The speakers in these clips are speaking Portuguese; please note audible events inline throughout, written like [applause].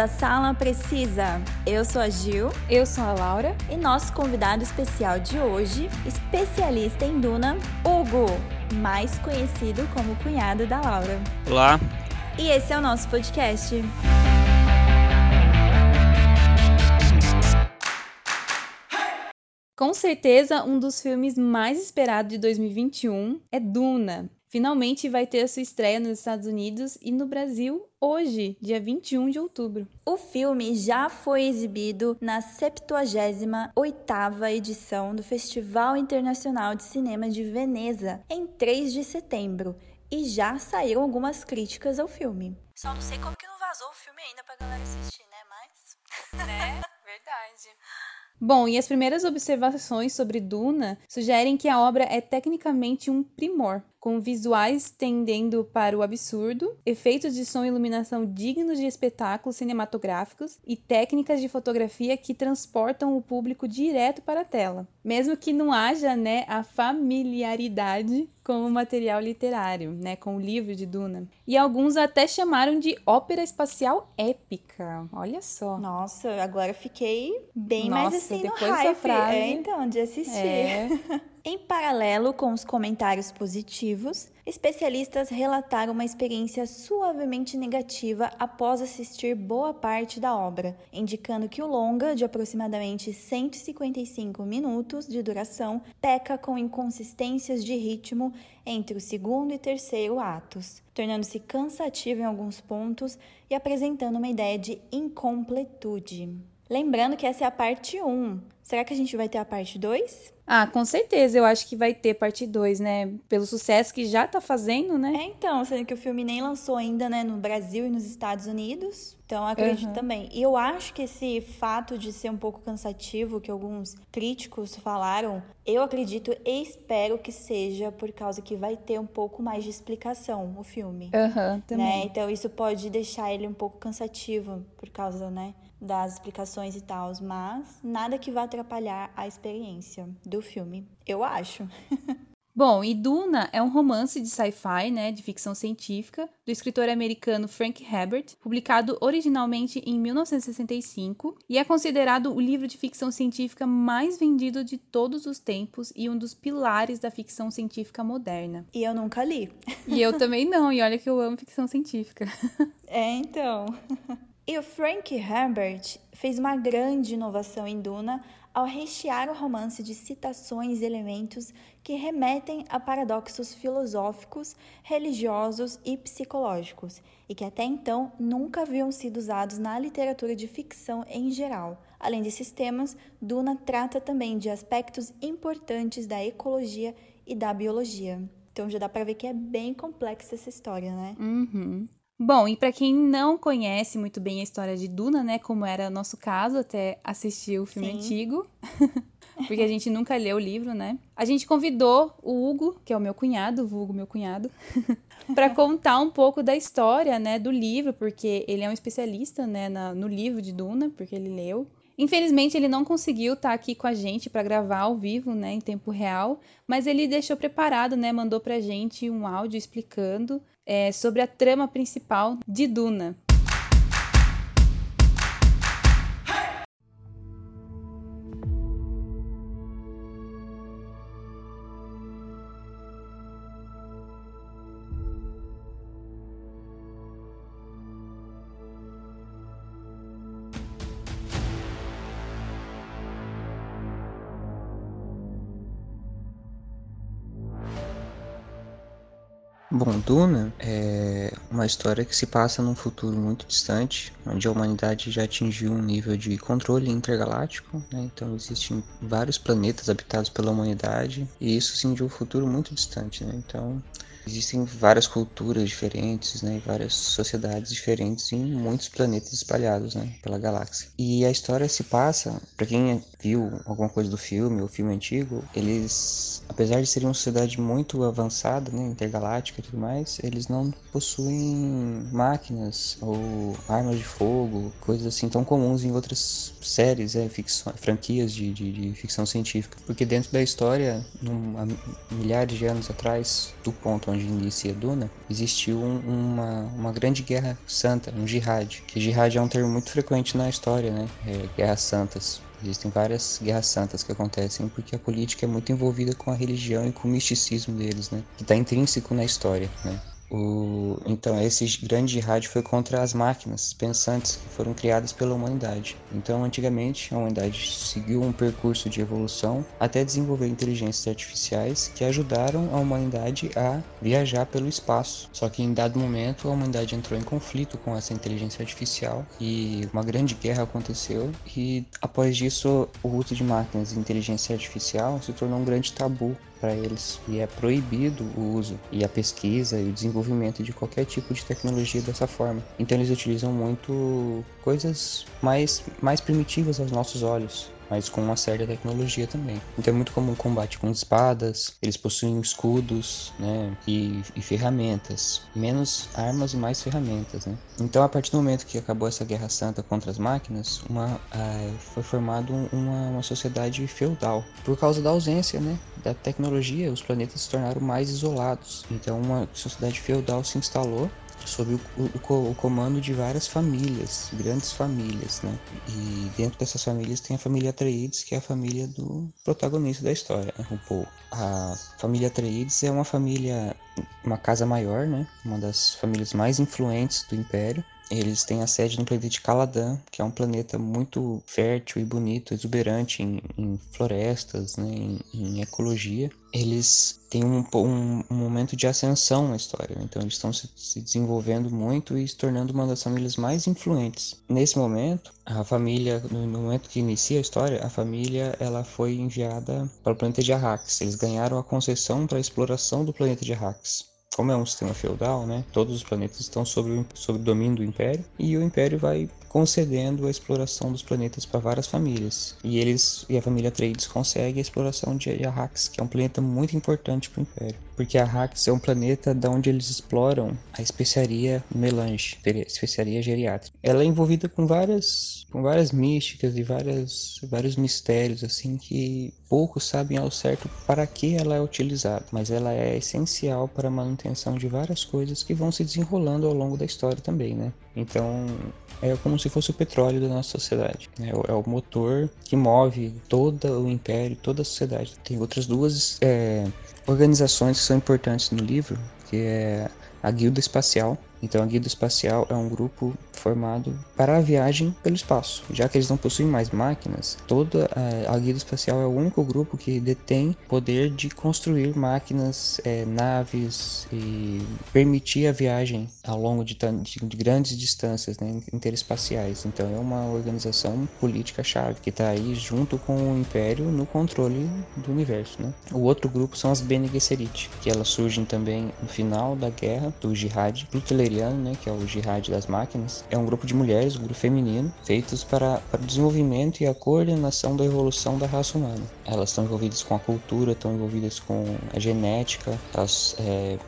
a Sala Precisa. Eu sou a Gil. Eu sou a Laura. E nosso convidado especial de hoje, especialista em Duna, Hugo, mais conhecido como cunhado da Laura. Olá. E esse é o nosso podcast. Com certeza, um dos filmes mais esperados de 2021 é Duna. Finalmente vai ter a sua estreia nos Estados Unidos e no Brasil hoje, dia 21 de outubro. O filme já foi exibido na 78ª edição do Festival Internacional de Cinema de Veneza, em 3 de setembro, e já saíram algumas críticas ao filme. Só não sei como que não vazou o filme ainda pra galera assistir, né? Mas... [laughs] Né? Verdade. Bom, e as primeiras observações sobre Duna sugerem que a obra é tecnicamente um primor, com visuais tendendo para o absurdo, efeitos de som e iluminação dignos de espetáculos cinematográficos e técnicas de fotografia que transportam o público direto para a tela, mesmo que não haja, né, a familiaridade com o material literário, né, com o livro de Duna. E alguns até chamaram de ópera espacial épica. Olha só. Nossa, agora fiquei bem Nossa, mais assim no hype. Frase, é, então, de assistir. É... [laughs] Em paralelo com os comentários positivos, especialistas relataram uma experiência suavemente negativa após assistir boa parte da obra, indicando que o longa, de aproximadamente 155 minutos de duração, peca com inconsistências de ritmo entre o segundo e terceiro atos, tornando-se cansativo em alguns pontos e apresentando uma ideia de incompletude. Lembrando que essa é a parte 1. Será que a gente vai ter a parte 2? Ah, com certeza, eu acho que vai ter parte 2, né? Pelo sucesso que já tá fazendo, né? É, então, sendo que o filme nem lançou ainda, né, no Brasil e nos Estados Unidos. Então, acredito uhum. também. E eu acho que esse fato de ser um pouco cansativo, que alguns críticos falaram, eu acredito e espero que seja por causa que vai ter um pouco mais de explicação o filme. Aham, uhum, também. Né? Então, isso pode deixar ele um pouco cansativo por causa, né? das explicações e tal, mas nada que vá atrapalhar a experiência do filme, eu acho. [laughs] Bom, e Duna é um romance de sci-fi, né, de ficção científica, do escritor americano Frank Herbert, publicado originalmente em 1965, e é considerado o livro de ficção científica mais vendido de todos os tempos e um dos pilares da ficção científica moderna. E eu nunca li. E eu também não, e olha que eu amo ficção científica. [laughs] É, então. [laughs] E o Frank Herbert fez uma grande inovação em Duna ao rechear o romance de citações e elementos que remetem a paradoxos filosóficos, religiosos e psicológicos, e que até então nunca haviam sido usados na literatura de ficção em geral. Além desses temas, Duna trata também de aspectos importantes da ecologia e da biologia. Então já dá para ver que é bem complexa essa história, né? Uhum. Bom, e para quem não conhece muito bem a história de Duna, né, como era o nosso caso até assistir o filme Sim. antigo, [laughs] porque a gente nunca leu o livro, né? A gente convidou o Hugo, que é o meu cunhado, o Hugo meu cunhado, [laughs] para contar um pouco da história, né, do livro, porque ele é um especialista, né, na, no livro de Duna, porque ele leu. Infelizmente, ele não conseguiu estar tá aqui com a gente para gravar ao vivo, né, em tempo real, mas ele deixou preparado, né, mandou pra gente um áudio explicando é, sobre a trama principal de Duna. Duna é uma história que se passa num futuro muito distante, onde a humanidade já atingiu um nível de controle intergaláctico, né? então existem vários planetas habitados pela humanidade, e isso sim de um futuro muito distante. Né? Então Existem várias culturas diferentes, né, várias sociedades diferentes em muitos planetas espalhados, né, pela galáxia. E a história se passa, para quem viu alguma coisa do filme, o filme antigo, eles, apesar de serem uma sociedade muito avançada, né, intergaláctica e tudo mais, eles não possuem máquinas ou armas de fogo, coisas assim tão comuns em outras séries, é, ficção, franquias de, de, de ficção científica. Porque dentro da história, num, há milhares de anos atrás, do ponto onde onde inicia Duna, existiu um, uma, uma grande guerra santa, um jihad. Que jihad é um termo muito frequente na história, né? É, guerras santas. Existem várias guerras santas que acontecem porque a política é muito envolvida com a religião e com o misticismo deles, né? Que está intrínseco na história, né? O, então, esse grande rádio foi contra as máquinas pensantes que foram criadas pela humanidade. Então, antigamente, a humanidade seguiu um percurso de evolução até desenvolver inteligências artificiais que ajudaram a humanidade a viajar pelo espaço. Só que em dado momento, a humanidade entrou em conflito com essa inteligência artificial e uma grande guerra aconteceu. E após disso, o uso de máquinas e inteligência artificial se tornou um grande tabu para eles e é proibido o uso e a pesquisa e o desenvolvimento de qualquer tipo de tecnologia dessa forma. Então eles utilizam muito coisas mais mais primitivas aos nossos olhos mas com uma certa tecnologia também. Então é muito comum combate com espadas, eles possuem escudos, né, e, e ferramentas, menos armas e mais ferramentas, né. Então a partir do momento que acabou essa guerra santa contra as máquinas, uma, foi formado uma, uma sociedade feudal por causa da ausência, né, da tecnologia. Os planetas se tornaram mais isolados. Então uma sociedade feudal se instalou sob o, o, o, comando de várias famílias, grandes famílias, né? E dentro dessas famílias tem a família Atreides, que é a família do protagonista da história, né? A família Atreides é uma família, uma casa maior, né? Uma das famílias mais influentes do Império. Eles têm a sede no planeta de Caladan, que é um planeta muito fértil e bonito, exuberante em, em florestas, né, em, em, ecologia. Eles têm um, um, um, momento de ascensão na história, né? então eles estão se, se, desenvolvendo muito e se tornando uma das famílias mais influentes. Nesse momento, a família, no momento que inicia a história, a família ela foi enviada para o planeta de Arrakis. Eles ganharam a concessão para a exploração do planeta de Arrakis como é um sistema feudal, né, todos os planetas estão sob, sob o domínio do Império e o Império vai concedendo a exploração dos planetas para várias famílias. E eles e a família Atreides consegue a exploração de Arrakis, que é um planeta muito importante para o Império, porque Arrakis é um planeta da onde eles exploram a especiaria melange, especiaria geriátrica. Ela é envolvida com várias com várias místicas e várias vários mistérios assim que poucos sabem ao certo para que ela é utilizada, mas ela é essencial para a manutenção de várias coisas que vão se desenrolando ao longo da história também, né? Então, é como se fosse o petróleo da nossa sociedade. Né? É o motor que move todo o império, toda a sociedade. Tem outras duas é, organizações que são importantes no livro, que é a Guilda Espacial, então a Guilda Espacial é um grupo formado para a viagem pelo espaço. Já que eles não possuem mais máquinas, toda a, a Guilda Espacial é o único grupo que detém poder de construir máquinas, é, naves e permitir a viagem ao longo de, de, de grandes distâncias né, interespaciais. Então é uma organização política chave que está aí junto com o Império no controle do universo. Né? O outro grupo são as Bene Gesserit, que elas surgem também no final da guerra do Jihad né, que é o Jihad das Máquinas, é um grupo de mulheres, um grupo feminino, feitos para, para o desenvolvimento e a coordenação da evolução da raça humana. Elas estão envolvidas com a cultura, estão envolvidas com a genética, elas é,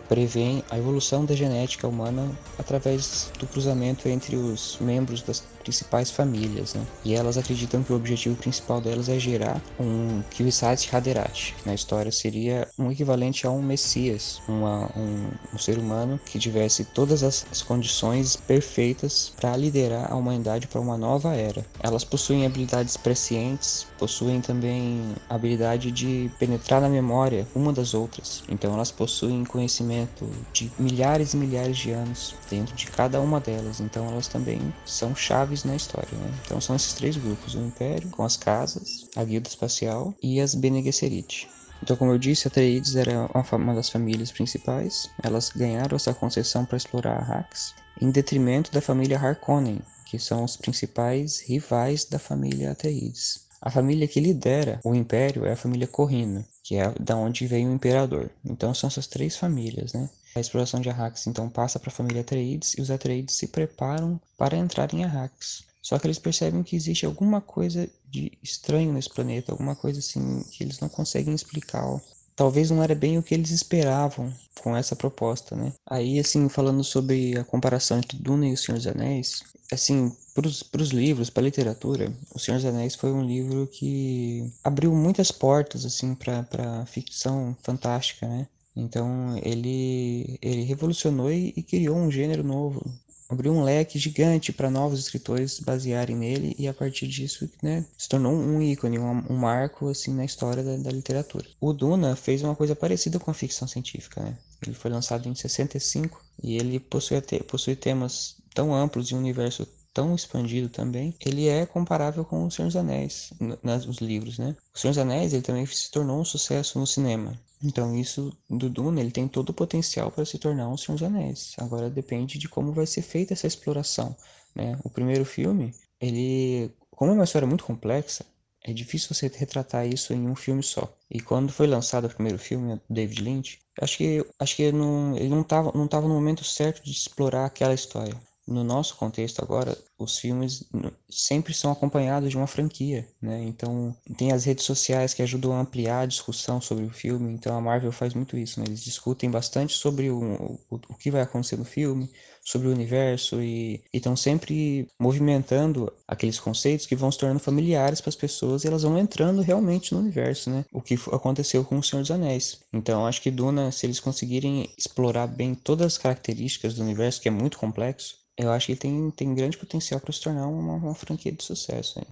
a evolução da genética humana através do cruzamento entre os membros das principais famílias, né? E elas acreditam que o objetivo principal delas é gerar um Kwisatz Haderach, que na história seria um equivalente a um Messias, uma, um, um ser humano que tivesse todas as, as condições perfeitas para liderar a humanidade para uma nova era. Elas possuem habilidades prescientes, possuem também a habilidade de penetrar na memória uma das outras. Então elas possuem conhecimento de milhares e milhares de anos dentro de cada uma delas. Então elas também são chaves na história. Né? Então são esses três grupos: o Império, com as casas, a Guilda Espacial e as Bene Gesserit. Então, como eu disse, a Atreides era uma das famílias principais. Elas ganharam essa concessão para explorar Arrakis, em detrimento da família Harkonnen, que são os principais rivais da família Atreides. A família que lidera o império é a família Corrina, que é da onde vem o imperador. Então são essas três famílias, né? A exploração de Arrakis então passa para a família Atreides e os Atreides se preparam para entrar em Arrakis. Só que eles percebem que existe alguma coisa de estranho nesse planeta, alguma coisa assim que eles não conseguem explicar. Talvez não era bem o que eles esperavam com essa proposta, né? Aí, assim, falando sobre a comparação entre Duna e O Senhor dos Anéis, assim, para os livros, para a literatura, O Senhor dos Anéis foi um livro que abriu muitas portas, assim, para ficção fantástica, né? Então ele, ele revolucionou e, e criou um gênero novo, abriu um leque gigante para novos escritores basearem nele e a partir disso né, se tornou um ícone, um, um marco assim na história da, da, literatura. O Duna fez uma coisa parecida com a ficção científica. Né? Ele foi lançado em 65 e ele possui, possui temas tão amplos e um universo tão expandido também, ele é comparável com O Senhor dos Anéis, nos livros, né? O Senhor dos Anéis, ele também se tornou um sucesso no cinema. Então isso do Duna, ele tem todo o potencial para se tornar um Senhor dos Anéis. Agora depende de como vai ser feita essa exploração, né? O primeiro filme, ele, como é uma história muito complexa, é difícil você retratar isso em um filme só. E quando foi lançado o primeiro filme, David Lynch, acho que acho que não, ele não estava não tava no momento certo de explorar aquela história no nosso contexto agora, os filmes sempre são acompanhados de uma franquia, né? Então, tem as redes sociais que ajudam a ampliar a discussão sobre o filme. Então, a Marvel faz muito isso, né? Eles discutem bastante sobre o, o, o que vai acontecer no filme, sobre o universo e estão sempre movimentando aqueles conceitos que vão se tornando familiares para as pessoas e elas vão entrando realmente no universo, né? O que aconteceu com o Senhor dos Anéis. Então, acho que Duna, se eles conseguirem explorar bem todas as características do universo, que é muito complexo, eu acho que tem, tem grande potencial para se tornar uma, uma franquia de sucesso. Hein?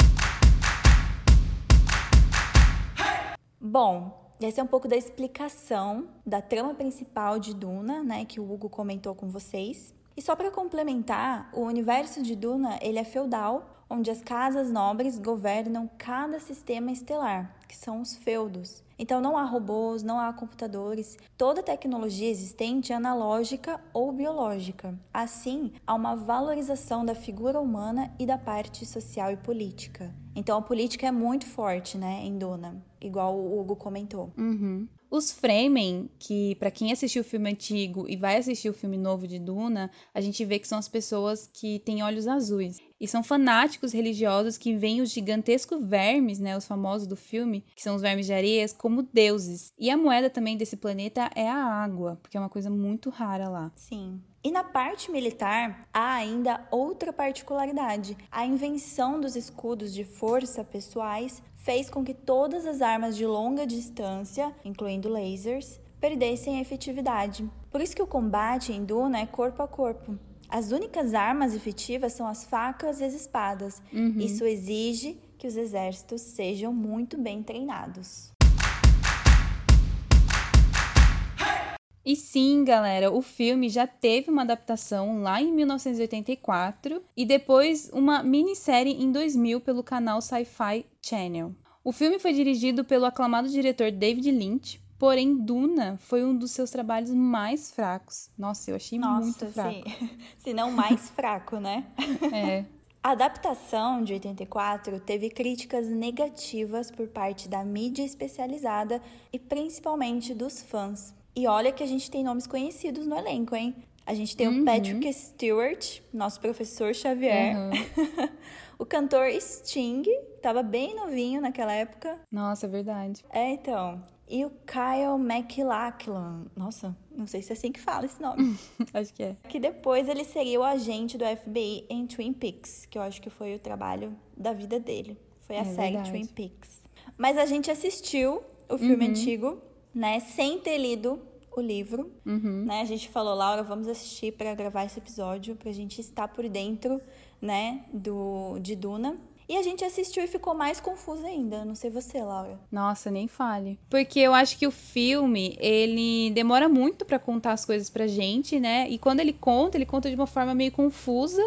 Bom, essa é um pouco da explicação da trama principal de Duna, né, que o Hugo comentou com vocês. E só para complementar, o universo de Duna ele é feudal, onde as casas nobres governam cada sistema estelar, que são os feudos. Então não há robôs, não há computadores. Toda tecnologia existente é analógica ou biológica. Assim, há uma valorização da figura humana e da parte social e política. Então a política é muito forte, né, em Duna, igual o Hugo comentou. Uhum. Os Fremen, que para quem assistiu o filme antigo e vai assistir o filme novo de Duna, a gente vê que são as pessoas que têm olhos azuis. E são fanáticos religiosos que veem os gigantescos vermes, né, os famosos do filme, que são os vermes de areias, como deuses. E a moeda também desse planeta é a água, porque é uma coisa muito rara lá. Sim. E na parte militar, há ainda outra particularidade. A invenção dos escudos de força pessoais fez com que todas as armas de longa distância, incluindo lasers, perdessem a efetividade. Por isso que o combate em Duna é corpo a corpo. As únicas armas efetivas são as facas e as espadas. Uhum. Isso exige que os exércitos sejam muito bem treinados. E sim, galera, o filme já teve uma adaptação lá em 1984 e depois uma minissérie em 2000 pelo canal Sci-Fi Channel. O filme foi dirigido pelo aclamado diretor David Lynch, porém Duna foi um dos seus trabalhos mais fracos. Nossa, eu achei Nossa, muito fraco. Sim. [laughs] Se não mais fraco, né? [laughs] É. A adaptação de 84 teve críticas negativas por parte da mídia especializada e principalmente dos fãs. E olha que a gente tem nomes conhecidos no elenco, hein? A gente tem uhum. o Patrick Stewart, nosso professor Xavier. Uhum. [laughs] o cantor Sting, tava bem novinho naquela época. Nossa, é verdade. É, então. E o Kyle MacLachlan. Nossa, não sei se é assim que fala esse nome. [laughs] acho que é. Que depois ele seria o agente do FBI em Twin Peaks, que eu acho que foi o trabalho da vida dele. Foi a é série verdade. Twin Peaks. Mas a gente assistiu o filme uhum. antigo né? Sem ter lido o livro, uhum. né? A gente falou, Laura, vamos assistir para gravar esse episódio, pra gente estar por dentro, né, do de Duna. E a gente assistiu e ficou mais confusa ainda. Não sei você, Laura. Nossa, nem fale. Porque eu acho que o filme, ele demora muito para contar as coisas pra gente, né? E quando ele conta, ele conta de uma forma meio confusa.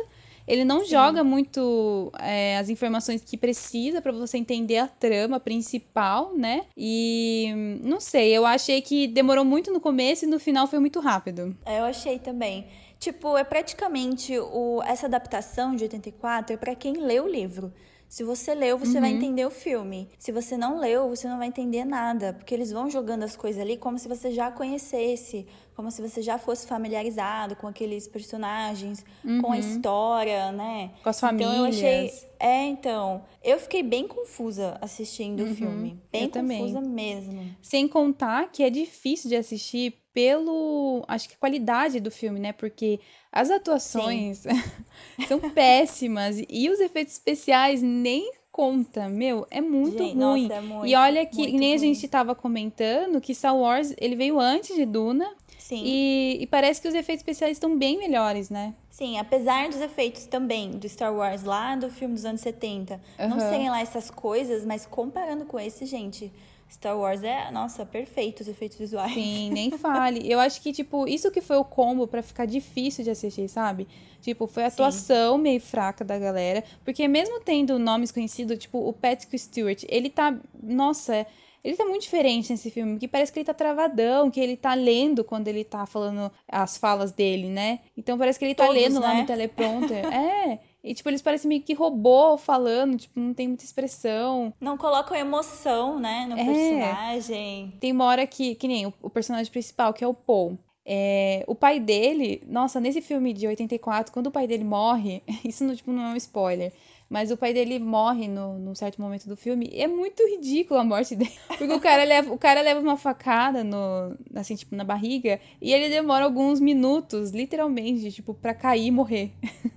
Ele não Sim. joga muito é, as informações que precisa para você entender a trama principal, né? E não sei, eu achei que demorou muito no começo e no final foi muito rápido. É, eu achei também. Tipo, é praticamente o, essa adaptação de 84 é para quem lê o livro. Se você leu, você uhum. vai entender o filme. Se você não leu, você não vai entender nada, porque eles vão jogando as coisas ali como se você já conhecesse, como se você já fosse familiarizado com aqueles personagens, uhum. com a história, né? Com as famílias. Então eu achei, é, então, eu fiquei bem confusa assistindo uhum. o filme, bem eu confusa também. mesmo. Sem contar que é difícil de assistir pelo, acho que a qualidade do filme, né? Porque as atuações [laughs] são péssimas e os efeitos especiais nem conta. Meu, é muito Gente, ruim. Nossa, é muito, e olha que nem ruim. a gente tava comentando que Star Wars, ele veio antes de Duna. Sim. E, e parece que os efeitos especiais estão bem melhores, né? Sim, apesar dos efeitos também do Star Wars lá do filme dos anos 70, não Aham. serem lá essas coisas, mas comparando com esse, gente, Star Wars é, nossa, perfeito os efeitos visuais. Sim, [laughs] nem fale. Eu acho que, tipo, isso que foi o combo pra ficar difícil de assistir, sabe? Tipo, foi a Sim. atuação meio fraca da galera. Porque mesmo tendo nomes conhecidos, tipo, o Patrick Stewart, ele tá. Nossa, ele tá muito diferente nesse filme. Que parece que ele tá travadão, que ele tá lendo quando ele tá falando as falas dele, né? Então parece que ele tá Todos, lendo lá né? no teleprompter. [laughs] é. E, tipo, eles parecem meio que robô falando, tipo, não tem muita expressão. Não colocam emoção, né, no É. personagem. Tem uma hora que, que nem o, o personagem principal, que é o Paul. É, o pai dele, nossa, nesse filme de 84, quando o pai dele morre, [laughs] isso não, tipo, não é um spoiler, mas o pai dele morre no, num certo momento do filme, é muito ridículo a morte dele. [laughs] Porque o cara leva, o cara leva uma facada no, assim, tipo, na barriga, e ele demora alguns minutos, literalmente, tipo, pra cair e morrer. [laughs]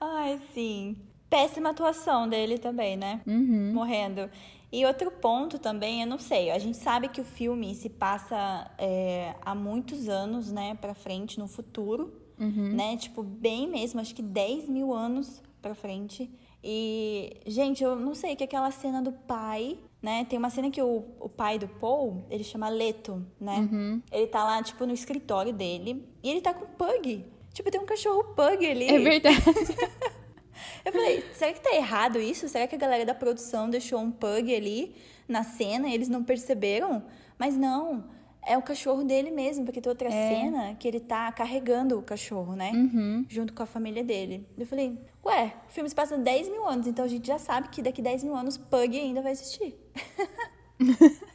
Ai, sim. Péssima atuação dele também, né? Uhum. Morrendo. E outro ponto também, eu não sei, a gente sabe que o filme se passa é, há muitos anos, né, pra frente, no futuro, Uhum. né? Tipo, bem mesmo, acho que 10 mil anos pra frente. E, gente, eu não sei que aquela cena do pai, né? Tem uma cena que o, o pai do Paul, ele chama Leto, né? Uhum. Ele tá lá, tipo, no escritório dele e ele tá com pug. Tipo, tem um cachorro pug ali. É verdade. [laughs] Eu falei, será que tá errado isso? Será que a galera da produção deixou um pug ali na cena e eles não perceberam? Mas não, é o cachorro dele mesmo, porque tem outra É. cena que ele tá carregando o cachorro, né? Uhum. Junto com a família dele. Eu falei, ué, o filme se passa 10 mil anos, então a gente já sabe que daqui 10 mil anos Pug ainda vai existir. [laughs]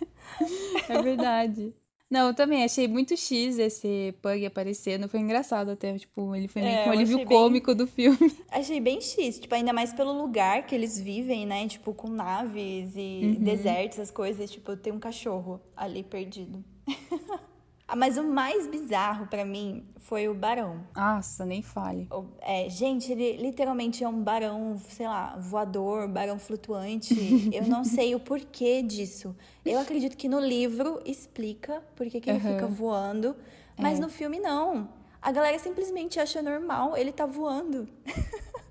É verdade. Não, eu também achei muito X esse Pug aparecendo. Foi engraçado até, tipo, ele foi meio É, um alívio bem- cômico do filme. [laughs] Achei bem X, tipo, ainda mais pelo lugar que eles vivem, né? Tipo, com naves e Uhum. desertos, essas coisas. Tipo, tem um cachorro ali perdido. [laughs] ah, mas o mais bizarro pra mim foi o barão. Nossa, nem fale. É, gente, ele literalmente é um barão, sei lá, voador, barão flutuante. [laughs] Eu não sei o porquê disso. Eu acredito que no livro explica por que, que ele Aham. fica voando, mas É. no filme não. A galera simplesmente acha normal ele tá voando.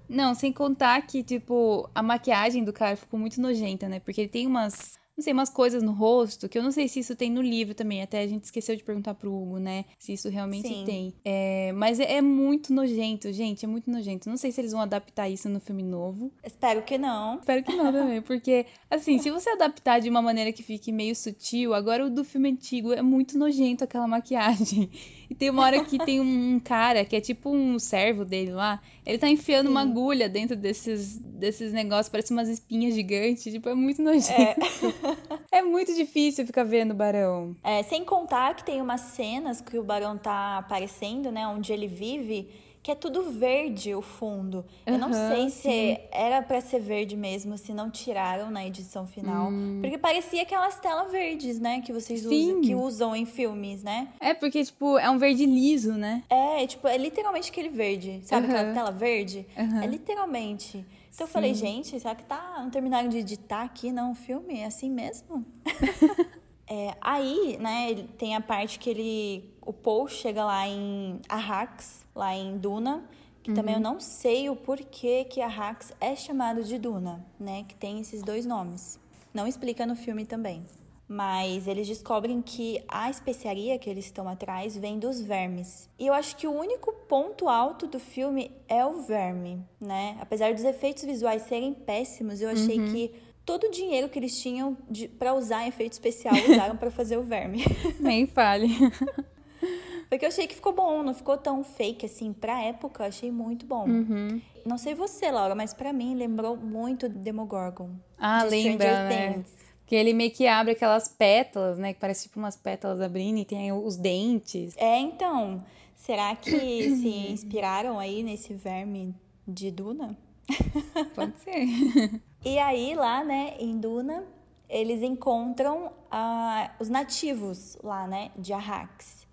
Não, sem contar que, tipo, a maquiagem do cara ficou muito nojenta, né? Porque ele tem umas, não sei, umas coisas no rosto que eu não sei se isso tem no livro também. Até a gente esqueceu de perguntar pro Hugo, né? Se isso realmente Sim. tem. É, mas é, é muito nojento, gente, é muito nojento. Não sei se eles vão adaptar isso no filme novo. Espero que não. Espero que não também, porque, assim, se você adaptar de uma maneira que fique meio sutil, agora o do filme antigo é muito nojento aquela maquiagem. E tem uma hora que tem um cara que é tipo um servo dele lá, ele tá enfiando uma Sim. agulha dentro desses, desses negócios, parece umas espinhas gigantes, tipo, é muito nojento. [laughs] É, muito difícil ficar vendo o Barão. É, sem contar que tem umas cenas que o barão tá aparecendo, né? Onde ele vive, que é tudo verde o fundo. Eu não sei se sim. era pra ser verde mesmo, se não tiraram na edição final. Porque parecia aquelas telas verdes, né? Que vocês Hum. Sim. usam, que usam em filmes, né? É porque, tipo, é um verde liso, né? É, tipo, é literalmente aquele verde. Sabe aquela Aham. tela verde? Aham. É literalmente. Então eu falei, gente, será que tá. Não terminaram de editar aqui, não, o filme? É assim mesmo? [laughs] É, aí, né, tem a parte que ele. O Paul chega lá em Arrax, lá em Duna. Que também eu não sei o porquê que Arrax é chamado de Duna, né? Que tem esses dois nomes. Não explica no filme também. Mas eles descobrem que a especiaria que eles estão atrás vem dos vermes. E eu acho que o único ponto alto do filme é o verme, né? Apesar dos efeitos visuais serem péssimos, eu achei que todo o dinheiro que eles tinham para usar em efeito especial usaram para fazer o verme. [laughs] Nem fale. [laughs] Porque eu achei que ficou bom, não ficou tão fake assim. Pra época, achei muito bom. Uhum. Não sei você, Laura, mas pra mim lembrou muito Demogorgon. Ah, de lembra, né? Que ele meio que abre aquelas pétalas, né? Que parece tipo umas pétalas abrindo e tem aí os dentes. É, então, será que se inspiraram aí nesse verme de Duna? [laughs] Pode ser. E aí, lá, né, em Duna, eles encontram ah, os nativos lá, né, de Arrax.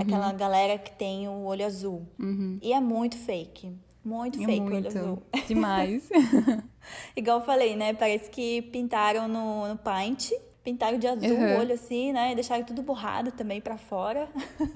Aquela galera que tem o olho azul. Uhum. E é muito fake. Muito É fake o olho muito. azul. Demais. [laughs] Igual eu falei, né? Parece que pintaram no, no Paint Pintaram de azul uhum. o olho assim, né? Deixaram tudo borrado também para fora.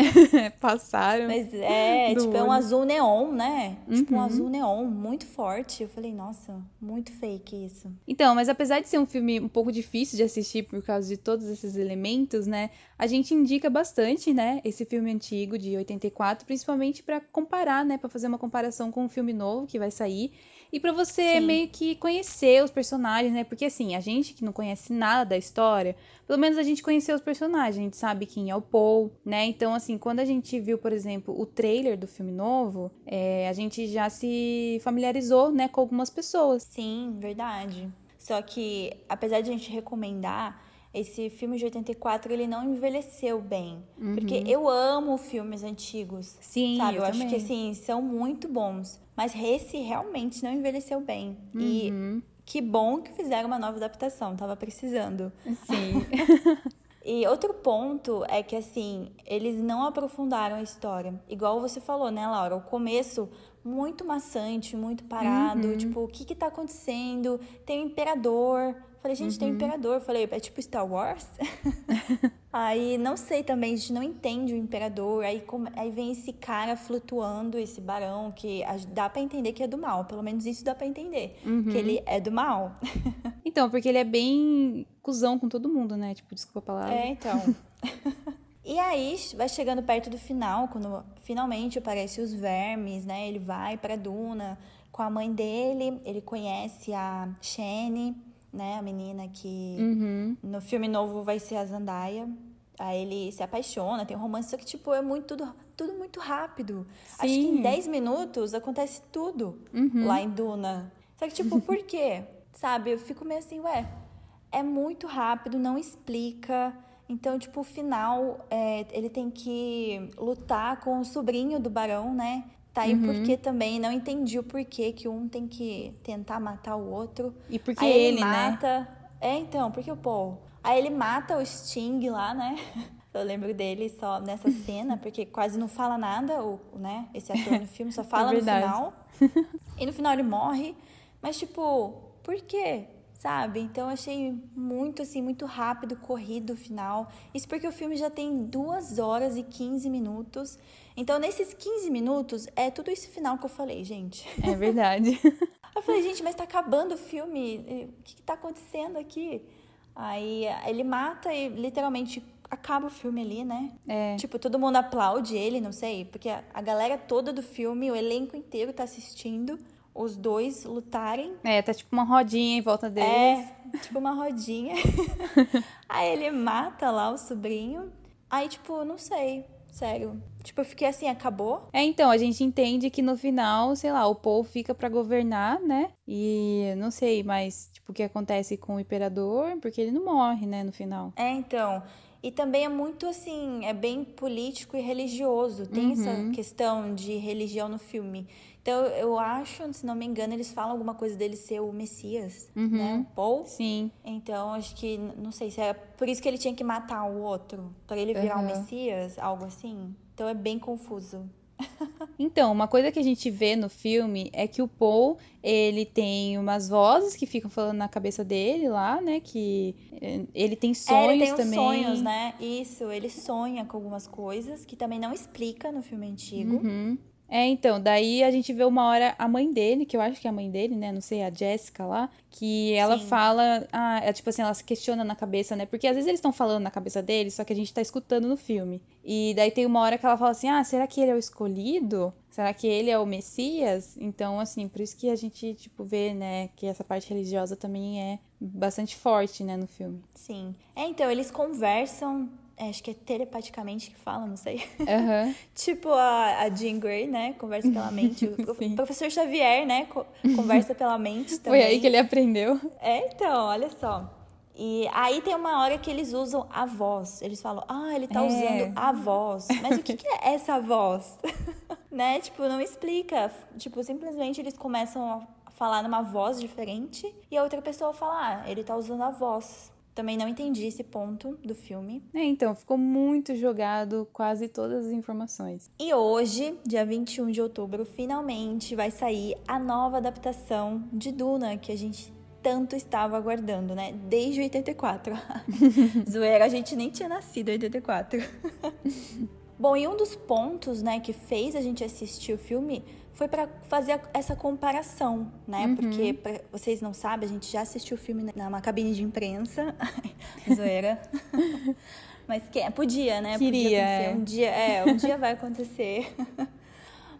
[laughs] Passaram. Mas é, tipo, olho. é um azul neon, né? Uhum. Tipo, um uhum. azul neon muito forte. Eu falei, nossa, muito fake isso. Então, mas apesar de ser um filme um pouco difícil de assistir por causa de todos esses elementos, né? A gente indica bastante, né? Esse filme antigo de 84, principalmente para comparar, né? Para fazer uma comparação com um filme novo que vai sair. E para você Sim. meio que conhecer os personagens, né? Porque assim, a gente que não conhece nada da história, pelo menos a gente conheceu os personagens, a gente sabe quem é o Paul, né? Então, assim, quando a gente viu, por exemplo, o trailer do filme novo, é, a gente já se familiarizou, né, com algumas pessoas. Sim, verdade. Só que, apesar de a gente recomendar, esse filme de 84 ele não envelheceu bem. Uhum. Porque eu amo filmes antigos. Sim, sabe? Eu, eu acho que assim, são muito bons. Mas esse realmente não envelheceu bem. Uhum. E que bom que fizeram uma nova adaptação, tava precisando. Sim. [laughs] E outro ponto é que, assim, eles não aprofundaram a história. Igual você falou, né, Laura? O começo muito maçante, muito parado. Uhum. Tipo, o que que tá acontecendo? Tem o um imperador. Falei, gente, uhum. tem um imperador. Falei, é tipo Star Wars? [laughs] aí, não sei também, a gente não entende o imperador. Aí, aí vem esse cara flutuando, esse barão, que dá para entender que é do mal. Pelo menos isso dá para entender. Uhum. Que ele é do mal. [laughs] então, porque ele é bem cuzão com todo mundo, né? Tipo, desculpa a palavra. É, então. [laughs] E aí, vai chegando perto do final, quando finalmente aparecem os vermes, né? Ele vai pra Duna com a mãe dele, ele conhece a Shane, né? A menina que uhum. no filme novo vai ser a Zendaya. Aí ele se apaixona, tem um romance, só que, tipo, é muito, tudo, tudo muito rápido. Sim. Acho que em 10 minutos acontece tudo uhum. lá em Duna. Só que, tipo, por quê? Sabe? Eu fico meio assim, ué, é muito rápido, não explica. Então, tipo, o final, é, ele tem que lutar com o sobrinho do barão, né? Tá aí uhum. porque também não entendi o porquê que um tem que tentar matar o outro. E porque aí ele, ele né? mata. Né? É, então, porque o Paul. Aí ele mata o Sting lá, né? [laughs] Eu lembro dele só nessa [laughs] cena, porque quase não fala nada, o, né? Esse ator no filme só [laughs] fala é no final. E no final ele morre. Mas, tipo, por quê? sabe? Então achei muito assim, muito rápido, corrido o final. Isso porque o filme já tem 2 horas e 15 minutos. Então, nesses 15 minutos, é tudo esse final que eu falei, gente. É verdade. [laughs] eu falei, gente, mas tá acabando o filme. O que, que tá acontecendo aqui? Aí ele mata e literalmente acaba o filme ali, né? É. Tipo, todo mundo aplaude ele, não sei, porque a galera toda do filme, o elenco inteiro tá assistindo os dois lutarem. É, tá tipo uma rodinha em volta deles. É, tipo uma rodinha. [laughs] aí ele mata lá o sobrinho. Aí, tipo, não sei, sério. Tipo, eu fiquei assim, acabou? É, então, a gente entende que no final, sei lá, o Paul fica para governar, né? E não sei, mas, tipo, o que acontece com o imperador, porque ele não morre, né, no final. É, então. E também é muito assim, é bem político e religioso. Tem uhum. essa questão de religião no filme. Então, eu acho, se não me engano, eles falam alguma coisa dele ser o Messias, uhum. né? Paul. Sim. Então, acho que, não sei se é por isso que ele tinha que matar o outro, para ele virar uhum. o Messias, algo assim. Então, é bem confuso. Então, uma coisa que a gente vê no filme é que o Paul, ele tem umas vozes que ficam falando na cabeça dele lá, né? Que eh, ele tem sonhos é, ele tem também. sonhos, né? Isso, ele sonha com algumas coisas que também não explica no filme antigo. Uhum. É, então, daí a gente vê uma hora a mãe dele, que eu acho que é a mãe dele, né? Não sei, a Jéssica lá, que ela Sim. fala, ah, é tipo assim, ela se questiona na cabeça, né? Porque às vezes eles estão falando na cabeça dele, só que a gente tá escutando no filme. E daí tem uma hora que ela fala assim: "Ah, será que ele é o escolhido? Será que ele é o Messias?" Então, assim, por isso que a gente tipo vê, né, que essa parte religiosa também é bastante forte, né, no filme. Sim. É, então eles conversam acho que é telepaticamente que fala, não sei. Uhum. [laughs] tipo a, a Jean Grey, né? Conversa pela [laughs] mente. o professor Xavier, né? conversa pela mente também. [laughs] Foi aí que ele aprendeu. É, então, olha só. E aí tem uma hora que eles usam a voz. Eles falam, ah, ele tá é. usando a voz. Mas o que, que é essa voz? né? Tipo, não explica. Tipo, simplesmente eles começam a falar numa voz diferente e a outra pessoa fala, ah, ele tá usando a voz Também não entendi esse ponto do filme. É, então, ficou muito jogado quase todas as informações. E hoje, dia 21 de outubro, finalmente vai sair a nova adaptação de Duna, que a gente tanto estava aguardando, né? Desde 84. [laughs] Zoeira, a gente nem tinha nascido em 84. [laughs] Bom, e um dos pontos, né, que fez a gente assistir o filme foi para fazer essa comparação, né? Uhum. Porque pra, vocês não sabem, a gente já assistiu o filme numa cabine de imprensa, [laughs] zoeira. [laughs] Mas que podia, né? Queria, podia acontecer. É. Um dia, é, um dia vai acontecer. [laughs]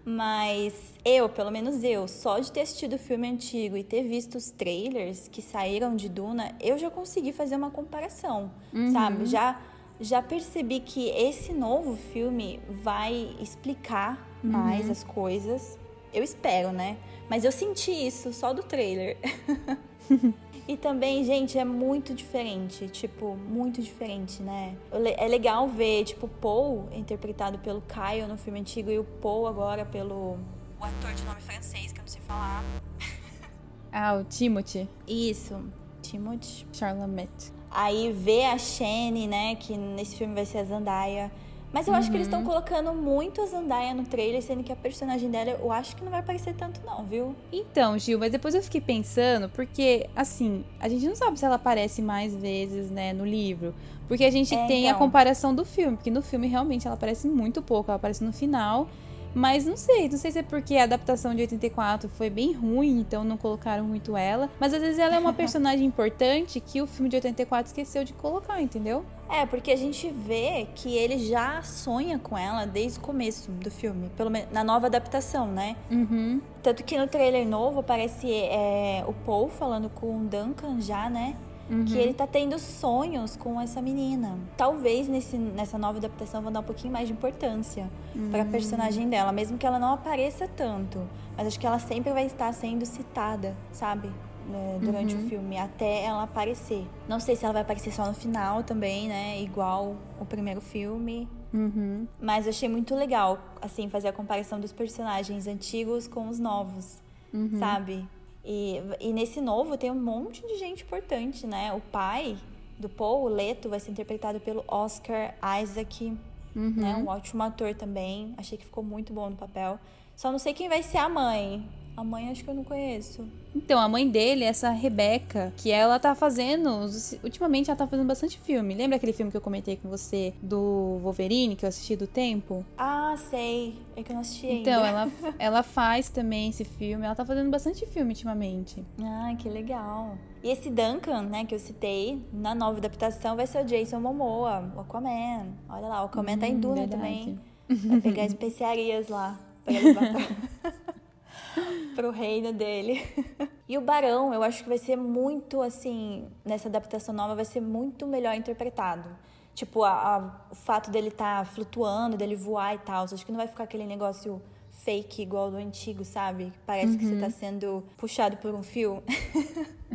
Mas eu, pelo menos eu, só de ter assistido o filme antigo e ter visto os trailers que saíram de Duna, eu já consegui fazer uma comparação, uhum. sabe? Já já percebi que esse novo filme vai explicar uhum. mais as coisas. Eu espero, né? Mas eu senti isso só do trailer. [laughs] e também, gente, é muito diferente. Tipo, muito diferente, né? É legal ver, tipo, Paul interpretado pelo Kyle no filme antigo e o Paul agora pelo. O ator de nome francês, que eu não sei falar. ah, o Timothy. Isso, Timothy. Charlamagne. Aí ver a Shane, né, que nesse filme vai ser a Zendaya. Mas eu uhum. acho que eles estão uhum. colocando muito a Zendaya no trailer, sendo que a personagem dela eu acho que não vai aparecer tanto não, viu? Então, Gil, mas depois eu fiquei pensando, porque, assim, a gente não sabe se ela aparece mais vezes, né, no livro. Porque a gente é, tem então... a comparação do filme, porque no filme realmente ela aparece muito pouco, ela aparece no final. Mas não sei, não sei se é porque a adaptação de 84 foi bem ruim, então não colocaram muito ela. Mas às vezes ela é uma [laughs] personagem importante que o filme de 84 esqueceu de colocar, entendeu? É, porque a gente vê que ele já sonha com ela desde o começo do filme, pelo menos na nova adaptação, né? Uhum. Tanto que no trailer novo aparece é, o Paul falando com o Duncan já, né? Uhum. Que ele tá tendo sonhos com essa menina. Talvez nesse, nessa nova adaptação vão dar um pouquinho mais de importância uhum. pra personagem dela, mesmo que ela não apareça tanto. Mas acho que ela sempre vai estar sendo citada, sabe? Né, durante uhum. o filme, até ela aparecer. Não sei se ela vai aparecer só no final também, né? Igual o primeiro filme. Uhum. Mas eu achei muito legal, assim, fazer a comparação dos personagens antigos com os novos, uhum. sabe? E, e nesse novo tem um monte de gente importante, né? O pai do Paul, o Leto, vai ser interpretado pelo Oscar Isaac, uhum. né? Um ótimo ator também. Achei que ficou muito bom no papel. Só não sei quem vai ser a mãe. A mãe acho que eu não conheço. Então, a mãe dele, essa Rebeca, que ela tá fazendo. Ultimamente ela tá fazendo bastante filme. Lembra aquele filme que eu comentei com você do Wolverine, que eu assisti do tempo? Ah, sei. É que eu não assisti ainda. Então, ela, [laughs] ela faz também esse filme. Ela tá fazendo bastante filme ultimamente. Ah, que legal. E esse Duncan, né, que eu citei, na nova adaptação vai ser o Jason Momoa, o Aquaman. Olha lá, o Aquaman hum, tá em hum, Duna verdade. também. Vai pegar especiarias lá pra levar pra... [laughs] pro reino dele. [laughs] E o Barão, eu acho que vai ser muito assim, nessa adaptação nova, vai ser muito melhor interpretado. Tipo, a, a, o fato dele estar tá flutuando, dele voar e tal. Acho que não vai ficar aquele negócio fake igual do antigo, sabe? Parece uhum. que você tá uhum. sendo puxado por um fio.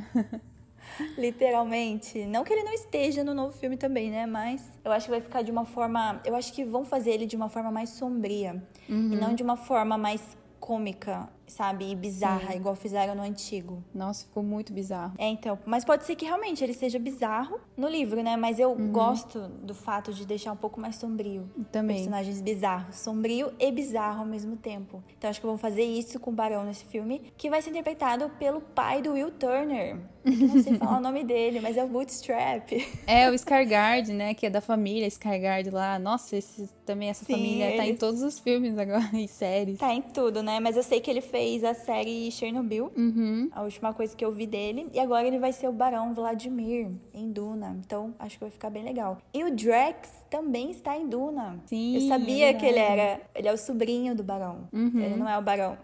[laughs] Literalmente. Não que ele não esteja no novo filme também, né? Mas eu acho que vai ficar de uma forma. Eu acho que vão fazer ele de uma forma mais sombria. Uhum. E não de uma forma mais cômica sabe? E bizarra, Sim. igual fizeram no antigo. Nossa, ficou muito bizarro. É, então. Mas pode ser que realmente ele seja bizarro no livro, né? Mas eu uhum. gosto do fato de deixar um pouco mais sombrio. Também. Personagens bizarros. Sombrio e bizarro ao mesmo tempo. Então acho que vão fazer isso com o Barão nesse filme, que vai ser interpretado pelo pai do Will Turner. Não sei [laughs] falar o nome dele, mas é o Bootstrap. É, o Skyguard, né? Que é da família Skyguard lá. Nossa, esse, também essa Sim, família eles... tá em todos os filmes agora, [laughs] e séries. Tá em tudo, né? Mas eu sei que ele fez a série Chernobyl, uhum. a última coisa que eu vi dele. E agora ele vai ser o Barão Vladimir em Duna. Então acho que vai ficar bem legal. E o Drax também está em Duna. Sim, eu sabia é que ele era. Ele é o sobrinho do Barão. Uhum. Ele não é o Barão.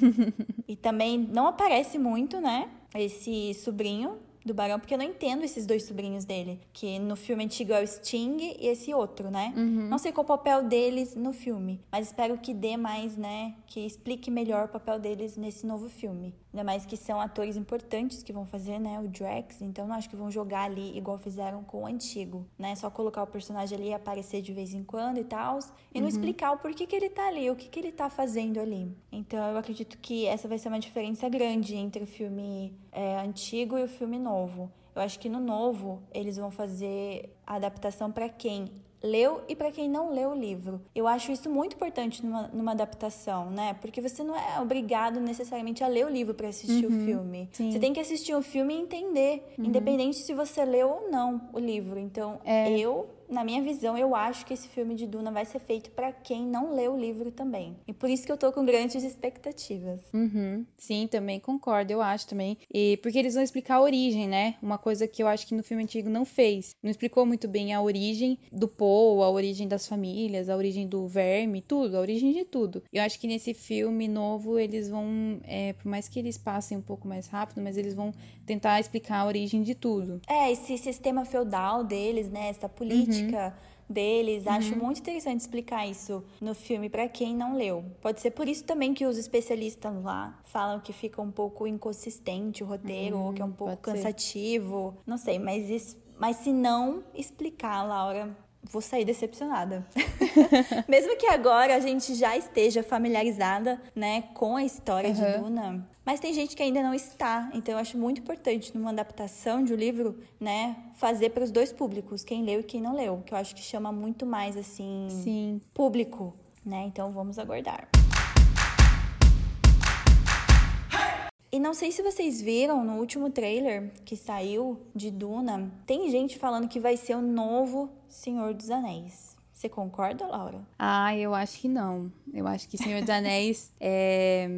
[laughs] e também não aparece muito, né? Esse sobrinho do Barão, porque eu não entendo esses dois sobrinhos dele. Que no filme antigo é o Sting e esse outro, né? Uhum. Não sei qual o papel deles no filme, mas espero que dê mais, né? Que explique melhor o papel deles nesse novo filme. Ainda mais que são atores importantes que vão fazer, né? O Drax, então não acho que vão jogar ali igual fizeram com o antigo, né? Só colocar o personagem ali e aparecer de vez em quando e tal, e não uhum. explicar o porquê que ele tá ali, o que, que ele tá fazendo ali. Então eu acredito que essa vai ser uma diferença grande entre o filme é, antigo e o filme novo. Eu acho que no novo eles vão fazer a adaptação para quem leu e para quem não leu o livro. Eu acho isso muito importante numa, numa, adaptação, né? Porque você não é obrigado necessariamente a ler o livro para assistir uhum, o filme. Sim. Você tem que assistir o filme e entender, uhum. independente se você leu ou não o livro. Então, é. eu na minha visão, eu acho que esse filme de Duna vai ser feito para quem não leu o livro também. E por isso que eu tô com grandes expectativas. Uhum. Sim, também concordo, eu acho também. E porque eles vão explicar a origem, né? Uma coisa que eu acho que no filme antigo não fez. Não explicou muito bem a origem do Poe, a origem das famílias, a origem do verme, tudo, a origem de tudo. Eu acho que nesse filme novo eles vão, é, por mais que eles passem um pouco mais rápido, mas eles vão tentar explicar a origem de tudo. É, esse sistema feudal deles, né? Essa política. Uhum política uhum. deles. Uhum. Acho muito interessante explicar isso no filme para quem não leu. Pode ser por isso também que os especialistas lá falam que fica um pouco inconsistente o roteiro, ou que é um uhum, pouco cansativo. Ser. Não sei, mas isso, mas se não explicar, Laura, vou sair decepcionada. [laughs] Mesmo que agora a gente já esteja familiarizada, né, com a história uhum. de Duna, mas tem gente que ainda não está. Então eu acho muito importante numa adaptação de um livro, né, fazer para os dois públicos, quem leu e quem não leu, que eu acho que chama muito mais assim, Sim. público, né? Então vamos aguardar. E não sei se vocês viram no último trailer que saiu de Duna, tem gente falando que vai ser o novo Senhor dos Anéis. Você concorda, Laura? Ah, eu acho que não. Eu acho que Senhor dos Anéis [laughs] é,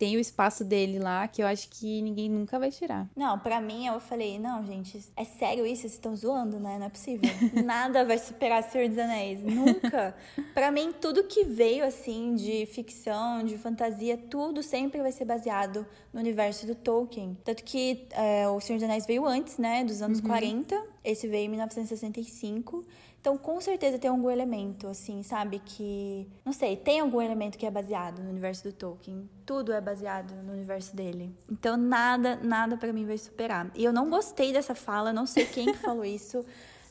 tem o espaço dele lá que eu acho que ninguém nunca vai tirar. Não, para mim eu falei, não, gente, é sério isso? Vocês estão zoando, né? Não é possível. [laughs] Nada vai superar Senhor dos Anéis. Nunca. [laughs] para mim, tudo que veio assim de ficção, de fantasia, tudo sempre vai ser baseado no universo do Tolkien. Tanto que é, o Senhor dos Anéis veio antes, né? Dos anos uhum. 40. Esse veio em 1965. Então, com certeza tem algum elemento, assim, sabe? Que. Não sei, tem algum elemento que é baseado no universo do Tolkien. Tudo é baseado no universo dele. Então, nada, nada para mim vai superar. E eu não gostei dessa fala, não sei quem que [laughs] falou isso.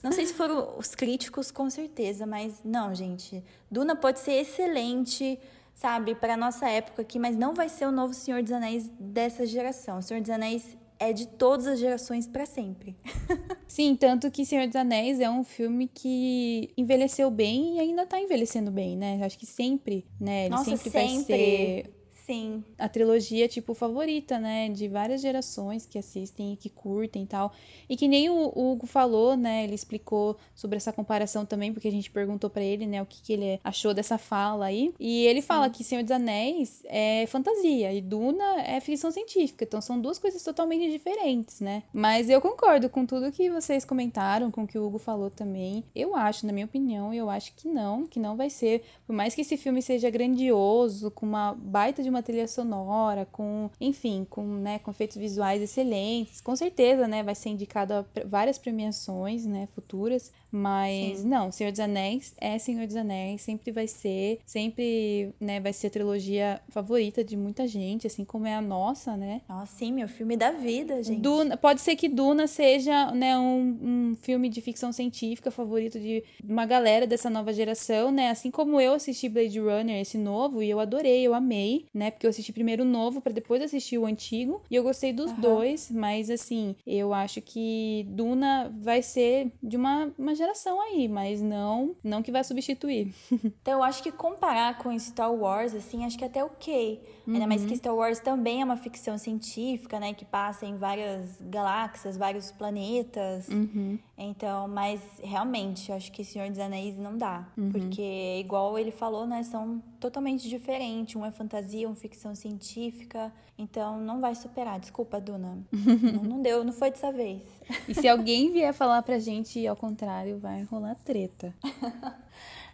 Não sei se foram os críticos, com certeza, mas não, gente. Duna pode ser excelente, sabe, para nossa época aqui, mas não vai ser o novo Senhor dos Anéis dessa geração. O Senhor dos Anéis é de todas as gerações para sempre. [laughs] Sim, tanto que Senhor dos Anéis é um filme que envelheceu bem e ainda tá envelhecendo bem, né? Acho que sempre, né? Ele Nossa, sempre, sempre. vai ser Sim. A trilogia, tipo, favorita, né? De várias gerações que assistem e que curtem e tal. E que nem o Hugo falou, né? Ele explicou sobre essa comparação também, porque a gente perguntou para ele, né? O que, que ele achou dessa fala aí. E ele Sim. fala que Senhor dos Anéis é fantasia e Duna é ficção científica. Então são duas coisas totalmente diferentes, né? Mas eu concordo com tudo que vocês comentaram, com o que o Hugo falou também. Eu acho, na minha opinião, eu acho que não, que não vai ser. Por mais que esse filme seja grandioso, com uma baita de uma uma trilha sonora, com, enfim, com, né, com efeitos visuais excelentes. Com certeza, né, vai ser indicado a várias premiações, né, futuras. Mas Sim. não, Senhor dos Anéis é Senhor dos Anéis, sempre vai ser, sempre, né, vai ser a trilogia favorita de muita gente, assim como é a nossa, né? Nossa, sim, meu filme da vida, gente. Duna, pode ser que Duna seja, né, um, um filme de ficção científica favorito de uma galera dessa nova geração, né? Assim como eu assisti Blade Runner, esse novo, e eu adorei, eu amei, né? Porque eu assisti primeiro o novo para depois assistir o antigo, e eu gostei dos uhum. dois, mas assim, eu acho que Duna vai ser de uma, uma geração aí, mas não, não que vai substituir. [laughs] então eu acho que comparar com Star Wars, assim, acho que é até ok. Uhum. Ainda mais que uhum. Star Wars também é uma ficção científica, né? Que passa em várias galáxias, vários planetas. Uhum. Então, mas realmente, eu acho que Senhor dos Anéis não dá. Uhum. Porque, igual ele falou, né? São totalmente diferentes. Um é fantasia, um é ficção científica. Então, não vai superar. Desculpa, Duna. [laughs] não, não deu, não foi dessa vez. E se alguém vier falar pra gente ao contrário, vai rolar treta. [laughs]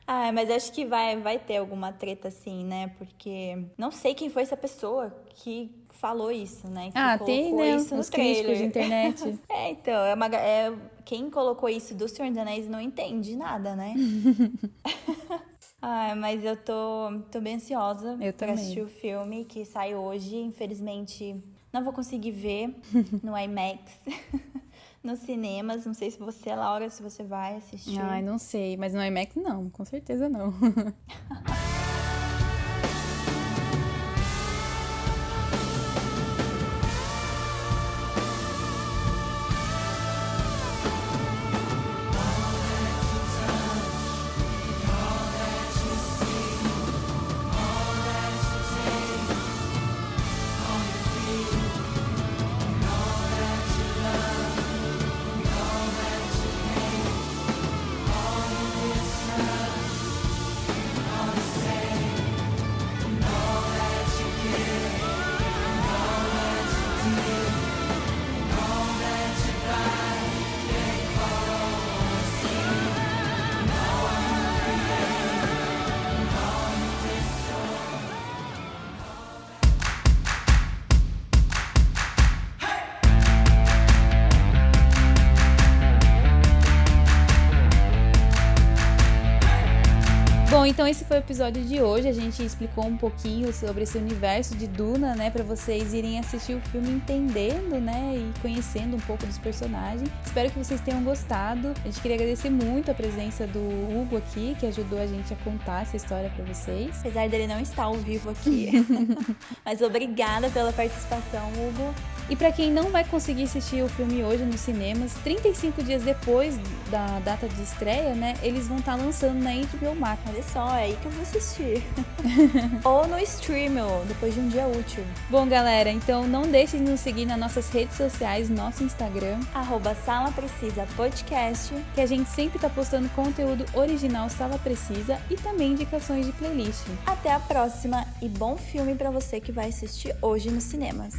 Ah, mas acho que vai, vai ter alguma treta assim, né? Porque não sei quem foi essa pessoa que falou isso, né? Que ah, tem, né? Isso os críticos de internet. [laughs] é, então, é uma, é, quem colocou isso do Senhor dos Anéis não entende nada, né? [laughs] ah, mas eu tô, tô bem ansiosa eu pra também. assistir o filme que sai hoje. Infelizmente, não vou conseguir ver [laughs] no IMAX. Nos cinemas. Não sei se você, Laura, se você vai assistir. Ai, não sei, mas no IMAX não, com certeza não. [laughs] então esse foi o episódio de hoje. A gente explicou um pouquinho sobre esse universo de Duna, né, para vocês irem assistir o filme entendendo, né, e conhecendo um pouco dos personagens. Espero que vocês tenham gostado. A gente queria agradecer muito a presença do Hugo aqui, que ajudou a gente a contar essa história para vocês. Apesar dele não estar ao vivo aqui. [laughs] Mas obrigada pela participação, Hugo. E para quem não vai conseguir assistir o filme hoje nos cinemas, 35 dias depois da data de estreia, né, eles vão estar tá lançando na HBO Max. Olha só, é aí que eu vou assistir. [laughs] Ou no stream, depois de um dia útil. Bom, galera, então não deixem de nos seguir nas nossas redes sociais, nosso Instagram, arroba Sala Precisa Podcast, que a gente sempre tá postando conteúdo original Sala Precisa e também indicações de playlist. Até a próxima e bom filme para você que vai assistir hoje nos cinemas.